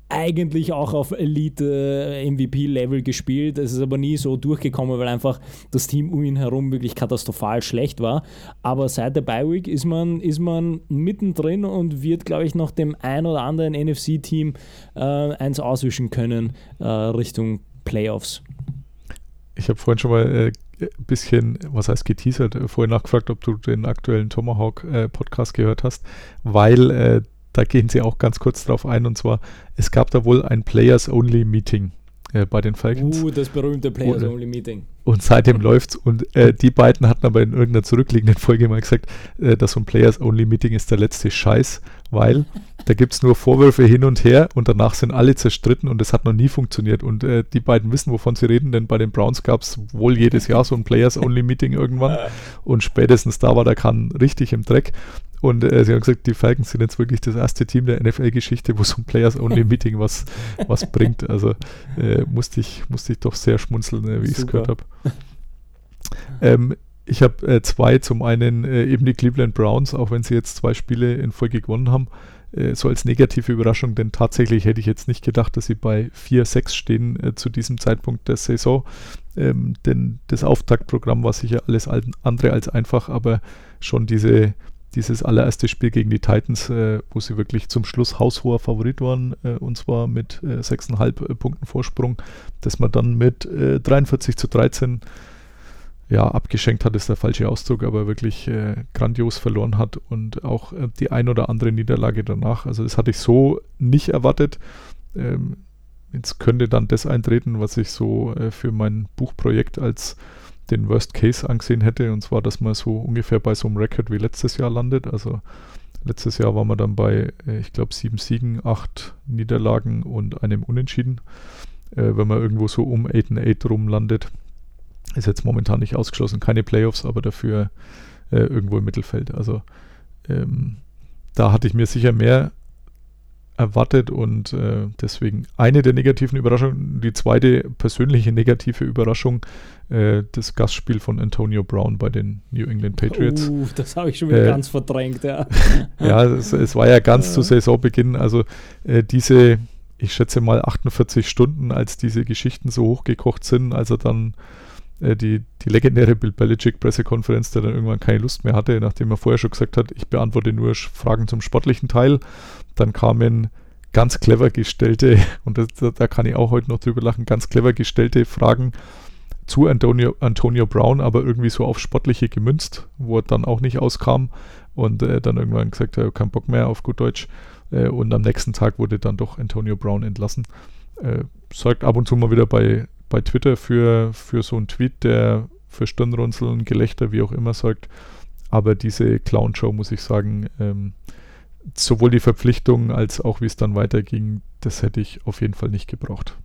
eigentlich auch auf Elite-MVP-Level gespielt. Es ist aber nie so durchgekommen, weil einfach das Team um ihn herum wirklich katastrophal schlecht war. Aber seit der Bye Week ist man, ist man mittendrin und wird, glaube ich, noch dem ein oder anderen NFC-Team äh, eins auswischen können äh, Richtung Playoffs ich habe vorhin schon mal ein äh, bisschen, was heißt geteasert, äh, vorhin nachgefragt, ob du den aktuellen Tomahawk-Podcast äh, gehört hast, weil äh, da gehen sie auch ganz kurz drauf ein und zwar, es gab da wohl ein Players-Only-Meeting äh, bei den Falcons. Uh, das berühmte Players-Only-Meeting. Und seitdem läuft's. Und äh, die beiden hatten aber in irgendeiner zurückliegenden Folge mal gesagt, äh, dass so ein Players-Only-Meeting ist der letzte Scheiß, weil da gibt es nur Vorwürfe hin und her und danach sind alle zerstritten und es hat noch nie funktioniert. Und äh, die beiden wissen, wovon sie reden, denn bei den Browns gab es wohl jedes Jahr so ein Players-Only-Meeting irgendwann. Und spätestens da war der Kahn richtig im Dreck. Und äh, sie haben gesagt, die Falcons sind jetzt wirklich das erste Team der NFL-Geschichte, wo so ein Players-Only-Meeting was, was bringt. Also äh, musste, ich, musste ich doch sehr schmunzeln, äh, wie ich es gehört habe. ähm, ich habe äh, zwei, zum einen äh, eben die Cleveland Browns, auch wenn sie jetzt zwei Spiele in Folge gewonnen haben, äh, so als negative Überraschung, denn tatsächlich hätte ich jetzt nicht gedacht, dass sie bei 4-6 stehen äh, zu diesem Zeitpunkt der Saison. Ähm, denn das Auftaktprogramm war sicher alles andere als einfach, aber schon diese dieses allererste Spiel gegen die Titans, äh, wo sie wirklich zum Schluss haushoher Favorit waren, äh, und zwar mit äh, 6,5 äh, Punkten Vorsprung, dass man dann mit 43 äh, zu 13 ja, abgeschenkt hat, ist der falsche Ausdruck, aber wirklich äh, grandios verloren hat und auch die ein oder andere Niederlage danach. Also das hatte ich so nicht erwartet. Ähm, jetzt könnte dann das eintreten, was ich so für mein Buchprojekt als den Worst Case angesehen hätte, und zwar, dass man so ungefähr bei so einem Record wie letztes Jahr landet. Also letztes Jahr waren wir dann bei, äh, ich glaube, sieben Siegen, acht Niederlagen und einem Unentschieden. Äh, wenn man irgendwo so um 8 und 8 rum landet, ist jetzt momentan nicht ausgeschlossen, keine Playoffs, aber dafür äh, irgendwo im Mittelfeld. Also ähm, da hatte ich mir sicher mehr erwartet und äh, deswegen eine der negativen Überraschungen. Die zweite persönliche negative Überraschung, äh, das Gastspiel von Antonio Brown bei den New England Patriots. Uh, das habe ich schon wieder äh, ganz verdrängt, ja. ja, es, es, war ja ganz zu Saisonbeginn, also äh, diese, ich schätze mal 48 Stunden, als diese Geschichten so hochgekocht sind, also dann äh, die, die legendäre Bill Belichick Pressekonferenz, der dann irgendwann keine Lust mehr hatte, nachdem er vorher schon gesagt hat, ich beantworte nur Fragen zum sportlichen Teil dann kamen ganz clever gestellte, und das, da kann ich auch heute noch drüber lachen, ganz clever gestellte Fragen zu Antonio, Antonio Brown, aber irgendwie so auf Sportliche gemünzt, wo er dann auch nicht auskam und äh, dann irgendwann gesagt hat, kein Bock mehr auf gut Deutsch, Äh, und am nächsten Tag wurde dann doch Antonio Brown entlassen. Äh, sorgt ab und zu mal wieder bei, bei Twitter für, für so einen Tweet, der für Stirnrunzeln, Gelächter, wie auch immer sorgt. Aber diese Clown-Show, muss ich sagen, ähm, sowohl die Verpflichtung als auch wie es dann weiterging, das hätte ich auf jeden Fall nicht gebraucht.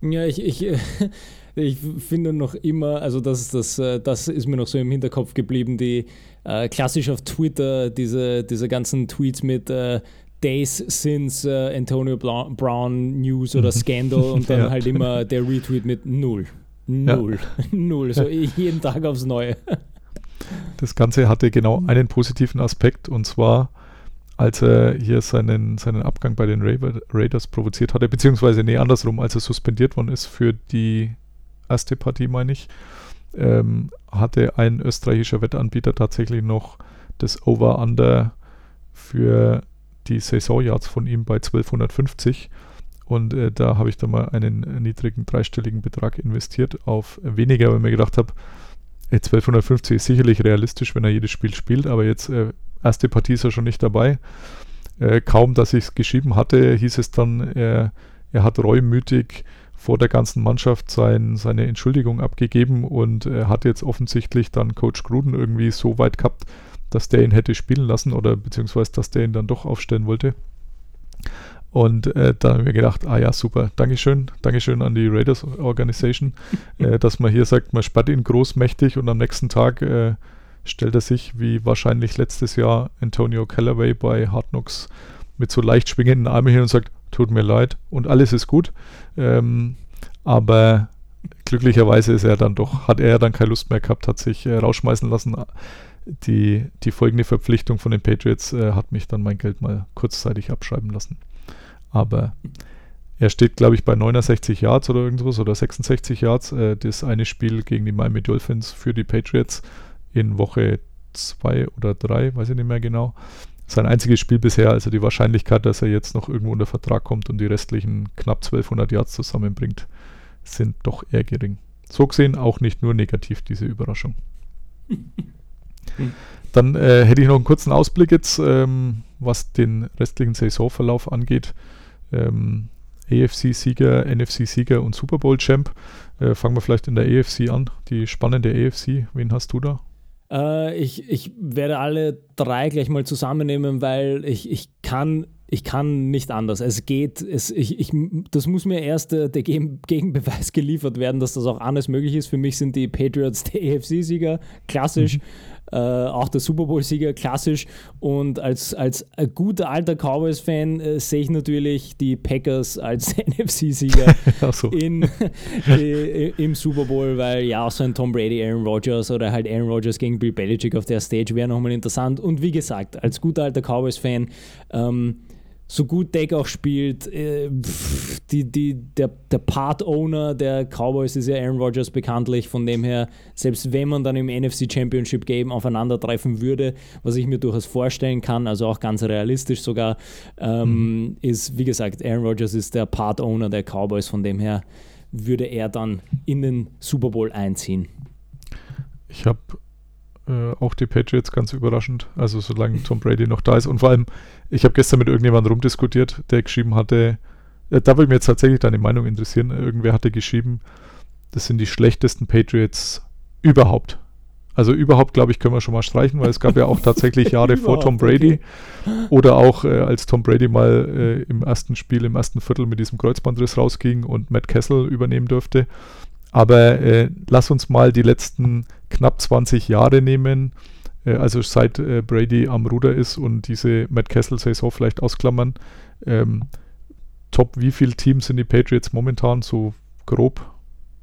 Ja, ich, ich, ich finde noch immer, also das, das, äh, das ist mir noch so im Hinterkopf geblieben, die äh, klassisch auf Twitter, diese, diese ganzen Tweets mit äh, Days since uh, Antonio Brown News oder mhm. Scandal und dann ja. halt immer der Retweet mit Null. Null. Ja. Null. So jeden Tag aufs Neue. Das Ganze hatte genau einen positiven Aspekt und zwar als er hier seinen, seinen Abgang bei den Raiders provoziert hatte, beziehungsweise nee, andersrum, als er suspendiert worden ist für die erste Partie, meine ich, ähm, hatte ein österreichischer Wettanbieter tatsächlich noch das Over-Under für die Saisonyards von ihm bei 1250 und äh, da habe ich dann mal einen niedrigen dreistelligen Betrag investiert auf weniger, weil mir gedacht habe, 1250 ist sicherlich realistisch, wenn er jedes Spiel spielt, aber jetzt äh, erste Partie ist er schon nicht dabei. Äh, kaum, dass ich es geschrieben hatte, hieß es dann, er, hat reumütig vor der ganzen Mannschaft sein, seine Entschuldigung abgegeben und er hat jetzt offensichtlich dann Coach Gruden irgendwie so weit gehabt, dass der ihn hätte spielen lassen oder beziehungsweise dass der ihn dann doch aufstellen wollte. Und äh, da haben wir gedacht, ah ja, super, Dankeschön, Dankeschön an die Raiders Organization, äh, dass man hier sagt, man sperrt ihn großmächtig und am nächsten Tag äh, stellt er sich, wie wahrscheinlich letztes Jahr Antonio Callaway bei Hard Knocks, mit so leicht schwingenden Armen hin und sagt, tut mir leid und alles ist gut. Ähm, aber glücklicherweise ist er dann doch, hat er dann keine Lust mehr gehabt, hat sich äh, rausschmeißen lassen. Die, die folgende Verpflichtung von den Patriots äh, hat mich dann mein Geld mal kurzzeitig abschreiben lassen. Aber er steht, glaube ich, bei 69 Yards oder irgendwas oder 66 Yards. Äh, das eine Spiel gegen die Miami Dolphins für die Patriots in Woche 2 oder 3, weiß ich nicht mehr genau. Sein einziges Spiel bisher, also die Wahrscheinlichkeit, dass er jetzt noch irgendwo unter Vertrag kommt und die restlichen knapp 1200 Yards zusammenbringt, sind doch eher gering. So gesehen auch nicht nur negativ, diese Überraschung. Dann äh, hätte ich noch einen kurzen Ausblick jetzt, ähm, was den restlichen Saisonverlauf angeht. Ähm, AFC-Sieger, NFC-Sieger und Super Bowl-Champ. Äh, fangen wir vielleicht in der AFC an. Die spannende AFC. Wen hast du da? Äh, ich, ich werde alle drei gleich mal zusammennehmen, weil ich, ich kann ich kann nicht anders. Es geht, es, ich, ich, das muss mir erst der, der Gegenbeweis geliefert werden, dass das auch anders möglich ist. Für mich sind die Patriots der AFC-Sieger, klassisch. Mhm äh, auch der Super Bowl-Sieger klassisch. Und als, als guter alter Cowboys-Fan äh, sehe ich natürlich die Packers als NFC-Sieger so. im Super Bowl, weil ja auch so ein Tom Brady, Aaron Rodgers oder halt Aaron Rodgers gegen Bill Belichick auf der Stage wäre nochmal interessant. Und wie gesagt, als guter alter Cowboys-Fan ähm, so gut Deck auch spielt, äh, die, die, der, der Part-Owner der Cowboys ist ja Aaron Rodgers bekanntlich, von dem her, selbst wenn man dann im NFC Championship Game aufeinandertreffen würde, was ich mir durchaus vorstellen kann, also auch ganz realistisch sogar, ähm, mhm. ist, wie gesagt, Aaron Rodgers ist der Part-Owner der Cowboys, von dem her würde er dann in den Super Bowl einziehen. Ich habe äh, auch die Patriots ganz überraschend. Also solange Tom Brady noch da ist. Und vor allem, ich habe gestern mit irgendjemandem rumdiskutiert, der geschrieben hatte, äh, da würde mich jetzt tatsächlich deine Meinung interessieren. Irgendwer hatte geschrieben, das sind die schlechtesten Patriots überhaupt. Also überhaupt, glaube ich, können wir schon mal streichen, weil es gab ja auch tatsächlich Jahre vor Tom Brady okay. oder auch äh, als Tom Brady mal äh, im ersten Spiel, im ersten Viertel mit diesem Kreuzbandriss rausging und Matt Kessel übernehmen durfte. Aber äh, lass uns mal die letzten knapp 20 Jahre nehmen, äh, also seit äh, Brady am Ruder ist und diese Matt Kessel-Saison vielleicht ausklammern. Ähm, top, wie viele Teams sind die Patriots momentan so grob?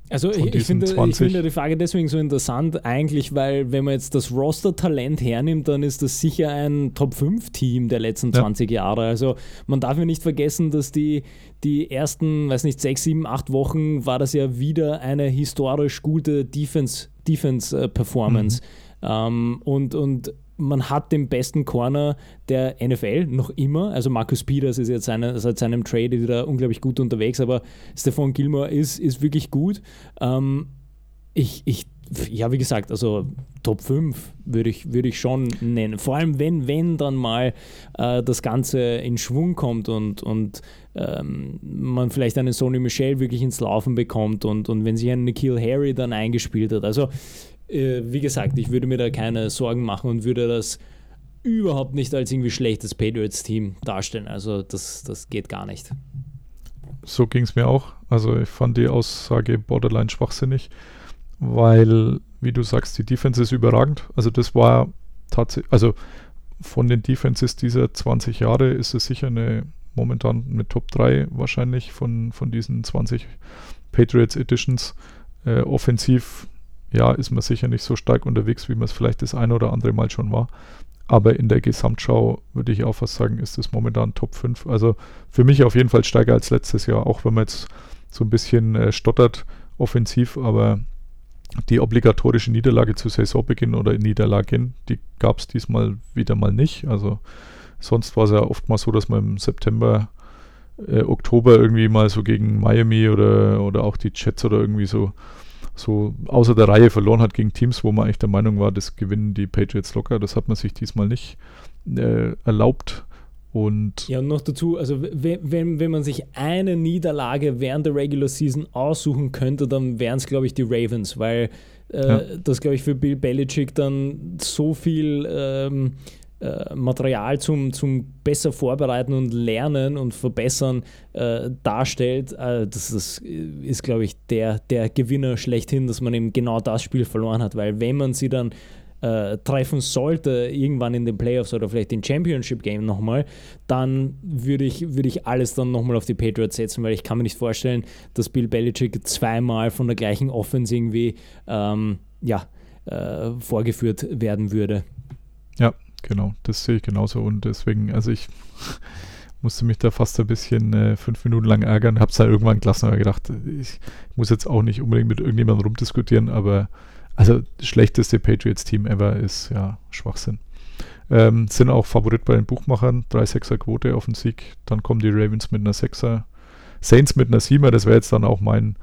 Also ich, ich, finde, ich, finde, die Frage deswegen so interessant, eigentlich, weil wenn man jetzt das Roster-Talent hernimmt, dann ist das sicher ein Top-5-Team der letzten ja. 20 Jahre. Also man darf ja nicht vergessen, dass die, die ersten, weiß nicht, 6, 7, 8 Wochen war das ja wieder eine historisch gute Defense-Performance. Defense, mhm. ähm, und, und man hat den besten Corner der NFL noch immer. Also Marcus Peters ist jetzt seine, seit seinem Trade wieder unglaublich gut unterwegs, aber Stefan Gilmore ist, ist wirklich gut. Ähm, ich, ich ja, wie gesagt, also Top 5 würde ich, würd ich schon nennen. Vor allem, wenn, wenn dann mal äh, das Ganze in Schwung kommt und, und ähm, man vielleicht einen Sony Michel wirklich ins Laufen bekommt und, und wenn sich ein Nikhil Harry dann eingespielt hat. Also, wie gesagt, ich würde mir da keine Sorgen machen und würde das überhaupt nicht als irgendwie schlechtes Patriots-Team darstellen. Also, das, das geht gar nicht. So ging es mir auch. Also, ich fand die Aussage borderline schwachsinnig weil, wie du sagst, die Defense ist überragend. Also das war tatsächlich, also von den Defenses dieser 20 Jahre ist es sicher eine momentan eine Top 3 wahrscheinlich von, von diesen 20 Patriots Editions. Äh, offensiv, ja, ist man sicher nicht so stark unterwegs, wie man es vielleicht das eine oder andere Mal schon war. Aber in der Gesamtschau würde ich auch fast sagen, ist es momentan Top 5. Also für mich auf jeden Fall stärker als letztes Jahr, auch wenn man jetzt so ein bisschen äh, stottert offensiv, aber die obligatorische Niederlage zu Saisonbeginn oder Niederlagen, die gab es diesmal wieder mal nicht. Also sonst war es ja oft mal so, dass man im September, äh, Oktober irgendwie mal so gegen Miami oder, oder auch die Jets oder irgendwie so, so außer der Reihe verloren hat gegen Teams, wo man eigentlich der Meinung war, das gewinnen die Patriots locker. Das hat man sich diesmal nicht äh, erlaubt. Und ja, und noch dazu, also wenn, wenn man sich eine Niederlage während der Regular Season aussuchen könnte, dann wären es, glaube ich, die Ravens, weil äh, ja. das, glaube ich, für Bill Belichick dann so viel ähm, äh, Material zum, zum besser vorbereiten und lernen und verbessern äh, darstellt. Äh, das, das ist, glaube ich, der, der Gewinner schlechthin, dass man eben genau das Spiel verloren hat, weil wenn man sie dann äh, treffen sollte, irgendwann in den Playoffs oder vielleicht im Championship Game nochmal, dann würde ich, würd ich alles dann nochmal auf die Patriots setzen, weil ich kann mir nicht vorstellen, dass Bill Belichick zweimal von der gleichen Offense irgendwie ähm, ja, äh, vorgeführt werden würde. Ja, genau, das sehe ich genauso und deswegen, also ich musste mich da fast ein bisschen äh, fünf Minuten lang ärgern, habe es halt irgendwann gelassen, aber gedacht, ich muss jetzt auch nicht unbedingt mit irgendjemandem rumdiskutieren, aber also das schlechteste Patriots-Team ever ist ja Schwachsinn. Ähm, sind auch Favorit bei den Buchmachern, 3-6er Quote auf den Sieg. Dann kommen die Ravens mit einer 6er, Saints mit einer 7er. Das wäre jetzt dann auch mein,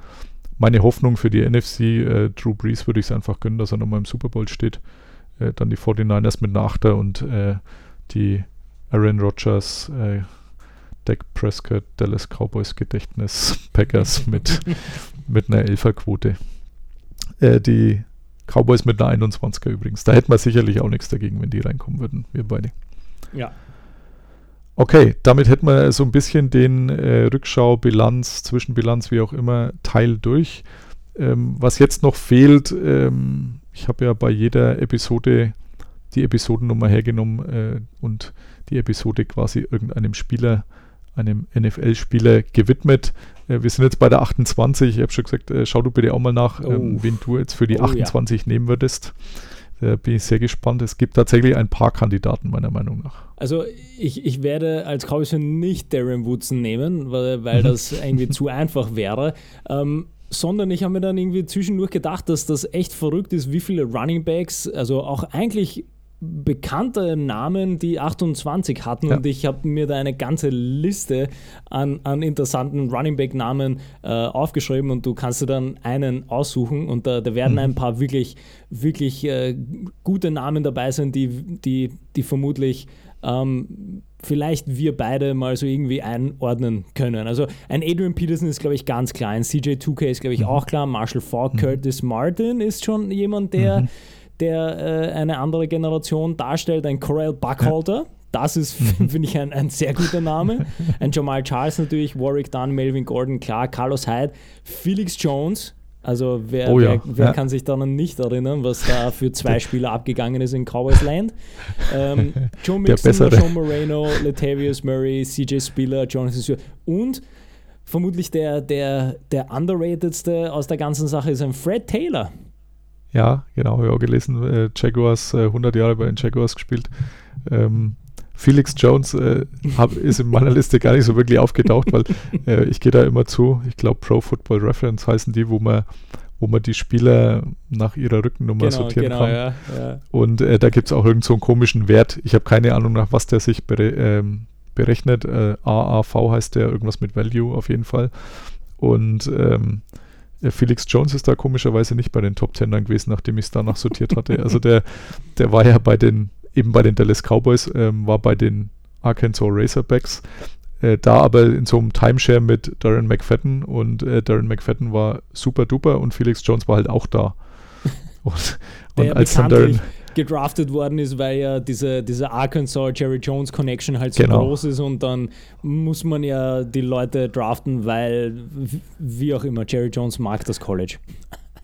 meine Hoffnung für die NFC. Äh, Drew Brees würde ich es einfach gönnen, dass er nochmal im Super Bowl steht. Äh, dann die 49ers mit einer 8er und äh, die Aaron Rodgers, äh, Dak Prescott, Dallas Cowboys Gedächtnis, Packers mit, mit einer 11er Quote. Äh, die Cowboys mit einer 21er übrigens. Da hätten wir sicherlich auch nichts dagegen, wenn die reinkommen würden, wir beide. Ja. Okay, damit hätten wir so ein bisschen den äh, Rückschau, Bilanz, Zwischenbilanz, wie auch immer, Teil durch. Ähm, was jetzt noch fehlt, ähm, ich habe ja bei jeder Episode die Episodennummer hergenommen äh, und die Episode quasi irgendeinem Spieler einem NFL-Spieler gewidmet. Äh, wir sind jetzt bei der 28. Ich habe schon gesagt, äh, schau du bitte auch mal nach, oh. ähm, wen du jetzt für die oh, 28 ja. nehmen würdest. Da bin ich sehr gespannt. Es gibt tatsächlich ein paar Kandidaten, meiner Meinung nach. Also ich, ich werde als Cowboys nicht Darren Woodson nehmen, weil, weil das irgendwie zu einfach wäre. Ähm, sondern ich habe mir dann irgendwie zwischendurch gedacht, dass das echt verrückt ist, wie viele Running Backs, also auch eigentlich bekannte Namen, die 28 hatten ja. und ich habe mir da eine ganze Liste an, an interessanten Running Back Namen äh, aufgeschrieben und du kannst dir dann einen aussuchen und da, da werden mhm. ein paar wirklich, wirklich äh, gute Namen dabei sein, die, die, die vermutlich ähm, vielleicht wir beide mal so irgendwie einordnen können. Also ein Adrian Peterson ist, glaube ich, ganz klar. Ein CJ2K ist, glaube ich, mhm. auch klar. Marshall Falk, mhm. Curtis Martin ist schon jemand, der mhm der äh, eine andere Generation darstellt, ein Corel Buckhalter. Ja. Das ist, finde ich, ein, ein, sehr guter Name. Ein Jamal Charles natürlich, Warwick Dunn, Melvin Gordon, klar, Carlos Hyde, Felix Jones. Also wer, oh ja. wer, wer ja. kann sich daran nicht erinnern, was da für zwei Spieler abgegangen ist in Cowboys Land? Ähm, Joe Mixon, Sean Moreno, Latavius Murray, CJ Spiller, Jonathan Stewart und vermutlich der, der, der underratedste aus der ganzen Sache ist ein Fred Taylor. Ja, genau, habe ich auch gelesen. Äh, Jaguars, äh, 100 Jahre bei den Jaguars gespielt. Ähm, Felix Jones äh, hab, ist in meiner Liste gar nicht so wirklich aufgetaucht, weil äh, ich gehe da immer zu. Ich glaube, Pro Football Reference heißen die, wo man, wo man die Spieler nach ihrer Rückennummer genau, sortieren genau, kann. Ja, ja. Und äh, da gibt es auch irgend so einen komischen Wert. Ich habe keine Ahnung, nach was der sich bere ähm, berechnet. Äh, AAV heißt der, irgendwas mit Value auf jeden Fall. Und ähm, äh, Felix Jones ist da komischerweise nicht bei den Top Ten gewesen, nachdem ich es danach sortiert hatte. Also der, der war ja bei den, eben bei den Dallas Cowboys, ähm, war bei den Arkansas Razorbacks. Äh, da aber in so einem Timeshare mit Darren McFadden und äh, Darren McFadden war super duper und Felix Jones war halt auch da. Und, und als dann Darren, gedraftet worden ist, weil ja diese, diese Arkansas Jerry Jones Connection halt so Genau. groß ist und dann muss man ja die Leute draften, weil wie auch immer, Jerry Jones mag das College.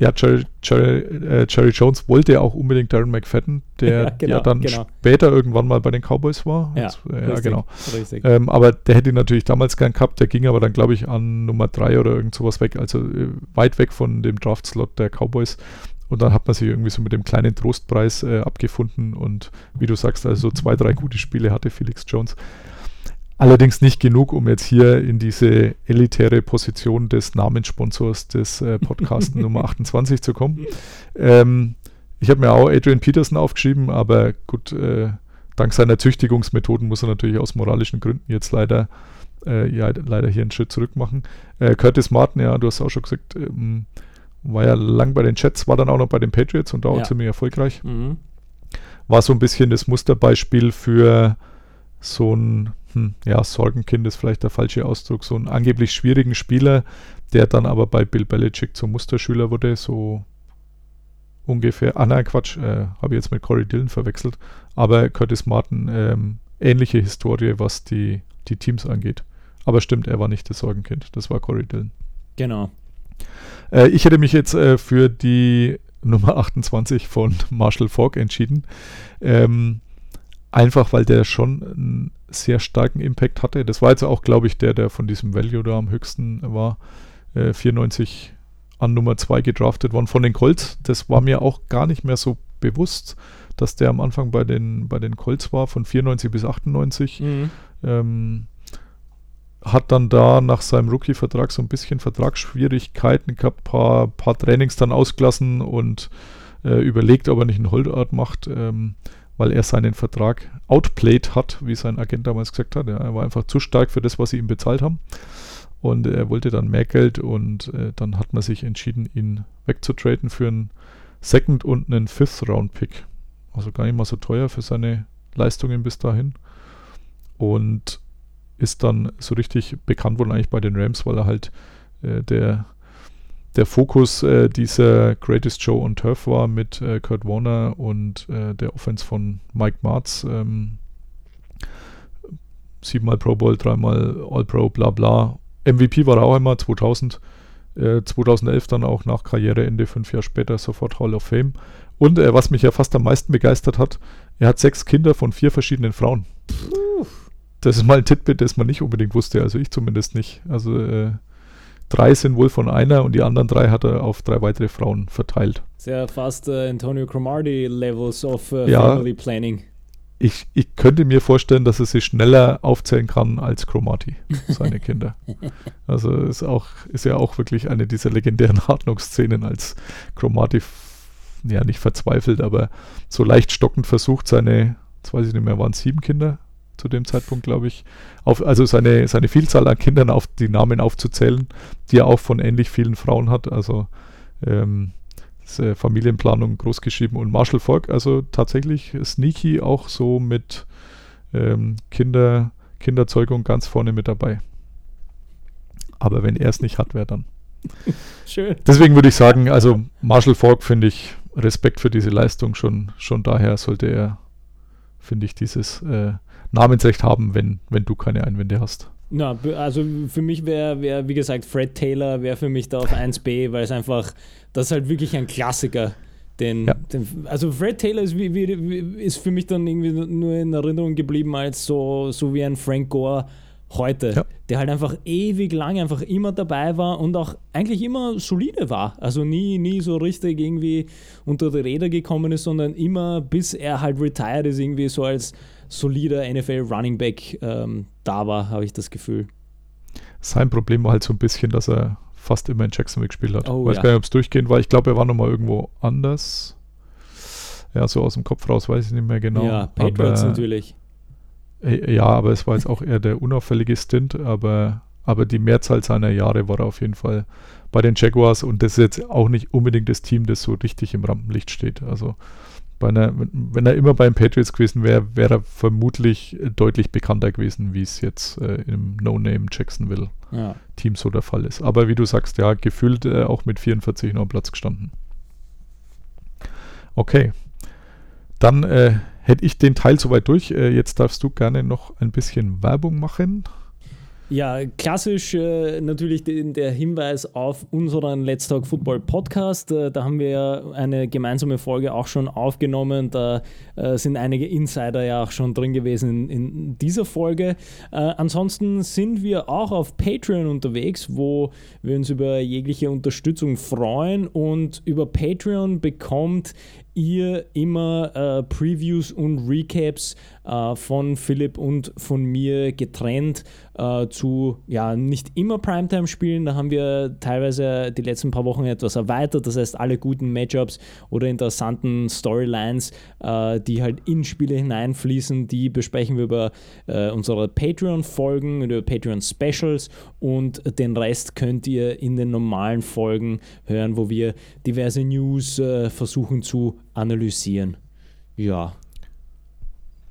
Ja, Jerry, Jerry, äh, Jerry Jones wollte ja auch unbedingt Darren McFadden, der Ja, genau, ja dann genau. später irgendwann mal bei den Cowboys war. Ja, Das- ja richtig, genau. Richtig. Ähm, aber der hätte ihn natürlich damals gern gehabt, der ging aber dann, glaube ich, an Nummer 3 oder irgend sowas weg, also äh, weit weg von dem Draftslot der Cowboys. Und dann hat man sich irgendwie so mit dem kleinen Trostpreis äh, abgefunden und wie du sagst, also so zwei, drei gute Spiele hatte Felix Jones. Allerdings nicht genug, um jetzt hier in diese elitäre Position des Namenssponsors des äh, Podcasts Nummer 28 zu kommen. Ähm, ich habe mir auch Adrian Peterson aufgeschrieben, aber gut, äh, dank seiner Züchtigungsmethoden muss er natürlich aus moralischen Gründen jetzt leider, äh, ja, leider hier einen Schritt zurück machen. Äh, Curtis Martin, ja, du hast auch schon gesagt, ähm, war ja lang bei den Jets, war dann auch noch bei den Patriots und da auch Ja. ziemlich erfolgreich. Mhm. War so ein bisschen das Musterbeispiel für so ein, hm, ja, Sorgenkind ist vielleicht der falsche Ausdruck, so einen angeblich schwierigen Spieler, der dann aber bei Bill Belichick zum Musterschüler wurde, so ungefähr. Ah, nein, Quatsch, äh, habe ich jetzt mit Corey Dillon verwechselt. Aber Curtis Martin, ähm, ähnliche Historie, was die, die Teams angeht. Aber stimmt, er war nicht das Sorgenkind, das war Corey Dillon. Genau. Äh, ich hätte mich jetzt äh, für die Nummer 28 von Marshall Falk entschieden. Ähm, einfach weil der schon einen sehr starken Impact hatte. Das war jetzt auch, glaube ich, der, der von diesem Value da am höchsten war. Äh, 94 an Nummer 2 gedraftet worden von den Colts. Das war mir auch gar nicht mehr so bewusst, dass der am Anfang bei den, bei den Colts war, von 94 bis 98. Mhm. Ähm, hat dann da nach seinem Rookie-Vertrag so ein bisschen Vertragsschwierigkeiten gehabt, paar, paar Trainings dann ausgelassen und äh, überlegt, ob er nicht einen Holdout macht, ähm, weil er seinen Vertrag outplayed hat, wie sein Agent damals gesagt hat. Ja, er war einfach zu stark für das, was sie ihm bezahlt haben. Und er wollte dann mehr Geld und äh, dann hat man sich entschieden, ihn wegzutraden für einen Second- und einen Fifth-Round-Pick. Also gar nicht mal so teuer für seine Leistungen bis dahin. Und ist dann so richtig bekannt worden eigentlich bei den Rams, weil er halt äh, der, der Fokus äh, dieser Greatest Show on Turf war mit äh, Kurt Warner und äh, der Offense von Mike Martz. Ähm, siebenmal Pro Bowl, dreimal All Pro, bla bla. MVP war er auch einmal 2000. Äh, 2011 dann auch nach Karriereende, fünf Jahre später, sofort Hall of Fame. Und äh, was mich ja fast am meisten begeistert hat, er hat sechs Kinder von vier verschiedenen Frauen. Das ist mal ein Titbit, das man nicht unbedingt wusste, also ich zumindest nicht. Also äh, drei sind wohl von einer und die anderen drei hat er auf drei weitere Frauen verteilt. Ja fast äh, Antonio Cromartie Levels of äh, Ja. Family Planning. Ich, ich könnte mir vorstellen, dass er sie schneller aufzählen kann als Cromartie, seine Kinder. Also ist, auch, ist ja auch wirklich eine dieser legendären Hartnungsszenen, als Cromartie f- ja nicht verzweifelt, aber so leicht stockend versucht, seine, jetzt weiß ich nicht mehr, waren es sieben Kinder zu dem Zeitpunkt, glaube ich, auf, also seine, seine Vielzahl an Kindern auf die Namen aufzuzählen, die er auch von ähnlich vielen Frauen hat. Also ähm, äh, Familienplanung großgeschrieben und Marshall Falk, also tatsächlich sneaky auch so mit ähm, Kinder, Kinderzeugung ganz vorne mit dabei. Aber wenn er es nicht hat, wer dann? Schön. Deswegen würde ich sagen, also Marshall Falk finde ich Respekt für diese Leistung schon, schon daher sollte er, finde ich, dieses äh, Namensrecht haben, wenn, wenn du keine Einwände hast. Na, also für mich wäre, wär, wie gesagt, Fred Taylor wäre für mich da auf 1b, weil es einfach, das ist halt wirklich ein Klassiker. Den, Ja. den, also Fred Taylor ist, wie, wie- ist für mich dann irgendwie nur in Erinnerung geblieben als so, so wie ein Frank Gore heute, Ja. der halt einfach ewig lang einfach immer dabei war und auch eigentlich immer solide war. Also nie, nie so richtig irgendwie unter die Räder gekommen ist, sondern immer bis er halt retired ist, irgendwie so als solider NFL Running Back ähm, da war, habe ich das Gefühl. Sein Problem war halt so ein bisschen, dass er fast immer in Jacksonville gespielt hat. Oh, weiß ja. gar nicht, ob es durchgehend war. Ich glaube, er war nochmal irgendwo anders. Ja, so aus dem Kopf raus weiß ich nicht mehr genau. ja, Patriots aber, natürlich. Äh, Ja, aber es war jetzt auch eher der unauffällige Stint, aber aber die Mehrzahl seiner Jahre war er auf jeden Fall bei den Jaguars und das ist jetzt auch nicht unbedingt das Team, das so richtig im Rampenlicht steht. Also einer, wenn er immer beim Patriots gewesen wäre, wäre er vermutlich deutlich bekannter gewesen, wie es jetzt äh, im No-Name Jacksonville Ja. Team so der Fall ist. Aber wie du sagst, ja, gefühlt äh, auch mit 44 noch am Platz gestanden. Okay. Dann äh, hätte ich den Teil soweit durch. Äh, jetzt darfst du gerne noch ein bisschen Werbung machen. Ja, klassisch äh, natürlich den, der Hinweis auf unseren Let's Talk Football Podcast. Äh, da haben wir ja eine gemeinsame Folge auch schon aufgenommen. Da äh, sind einige Insider ja auch schon drin gewesen in, in dieser Folge. Äh, ansonsten sind wir auch auf Patreon unterwegs, wo wir uns über jegliche Unterstützung freuen. Und über Patreon bekommt ihr immer äh, Previews und Recaps äh, von Philipp und von mir getrennt äh, zu, ja, nicht immer Primetime-Spielen. Da haben wir teilweise die letzten paar Wochen etwas erweitert. Das heißt, alle guten Matchups oder interessanten Storylines, äh, die halt in Spiele hineinfließen, die besprechen wir über äh, unsere Patreon-Folgen, über Patreon-Specials und den Rest könnt ihr in den normalen Folgen hören, wo wir diverse News äh, versuchen zu analysieren. Ja,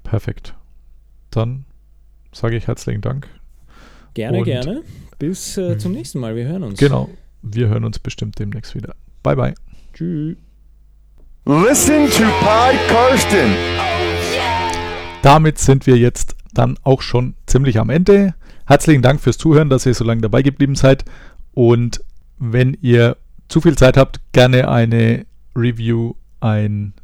Perfekt. Dann sage ich herzlichen Dank. gerne, Und- gerne. Bis äh, zum nächsten Mal. Wir hören uns. Genau. Wir hören uns bestimmt demnächst wieder. Bye, bye. Tschüss. Listen to Pod Karsten. Damit sind wir jetzt dann auch schon ziemlich am Ende. Herzlichen Dank fürs Zuhören, dass ihr so lange dabei geblieben seid. Und wenn ihr zu viel Zeit habt, gerne eine Review, einen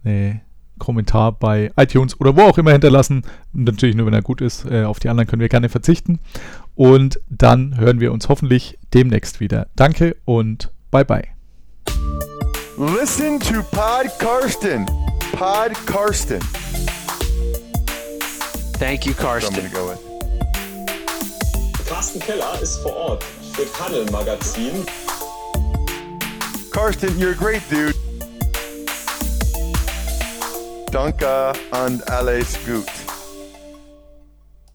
Kommentar bei iTunes oder wo auch immer hinterlassen. Natürlich nur, wenn er gut ist. Äh, Auf die anderen können wir gerne verzichten. Und dann hören wir uns hoffentlich demnächst wieder. Danke und bye bye. Listen to Pod Karsten. Pod Karsten. Thank you, Karsten. go. Carsten Keller ist vor Ort für Tunnel Magazin. Karsten, you're a great dude. Danke und alles gut.